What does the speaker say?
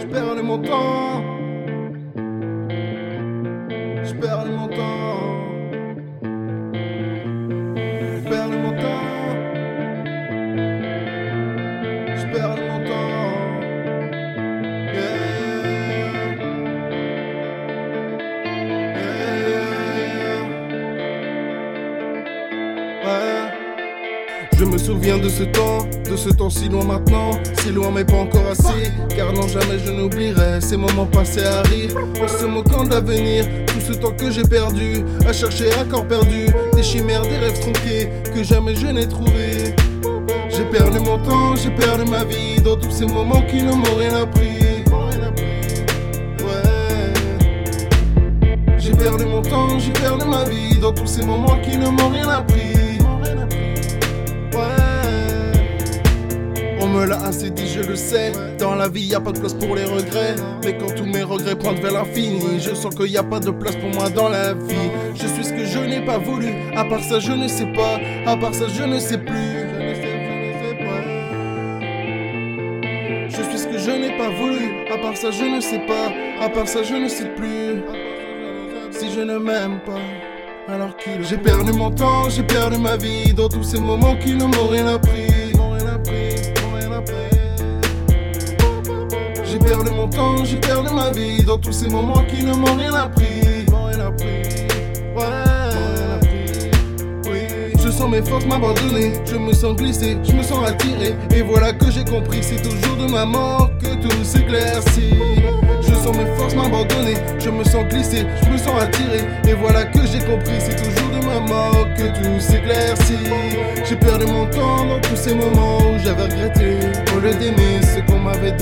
Je perds mon temps. Je perds mon temps. Je me souviens de ce temps, de ce temps si loin maintenant, si loin mais pas encore assez, car non jamais je n'oublierai ces moments passés à rire, en se moquant de l'avenir, tout ce temps que j'ai perdu, à chercher un corps perdu, des chimères, des rêves tronqués, que jamais je n'ai trouvé. J'ai perdu mon temps, j'ai perdu ma vie, dans tous ces moments qui ne m'ont rien appris. J'ai perdu mon temps, j'ai perdu ma vie, dans tous ces moments qui ne m'ont rien appris. Me l'a assez dit, je le sais. Dans la vie, y a pas de place pour les regrets. Mais quand tous mes regrets pointent vers l'infini, je sens qu'il y a pas de place pour moi dans la vie. Je suis ce que je n'ai pas voulu. À part ça, je ne sais pas. À part ça, je ne sais plus. Je suis ce que je n'ai pas voulu. À part ça, je ne sais pas. À part ça, je ne sais plus. Si je ne m'aime pas. Alors qu'il j'ai perdu mon temps, j'ai perdu ma vie dans tous ces moments qui ne m'ont rien appris. J'ai perdu mon temps, j'ai perdu ma vie dans tous ces moments qui ne m'ont rien appris. Rien appris. Ouais. Oui. Je sens mes forces m'abandonner, je me sens glissé, je me sens attiré. Et voilà que j'ai compris, c'est toujours de ma mort que tout s'éclaircit. Je sens mes forces m'abandonner, je me sens glissé, je me sens attiré. Et voilà que j'ai compris, c'est toujours de ma mort que tout s'éclaircit. J'ai perdu mon temps dans tous ces moments où j'avais regretté. Au lieu d'aimer ce qu'on m'avait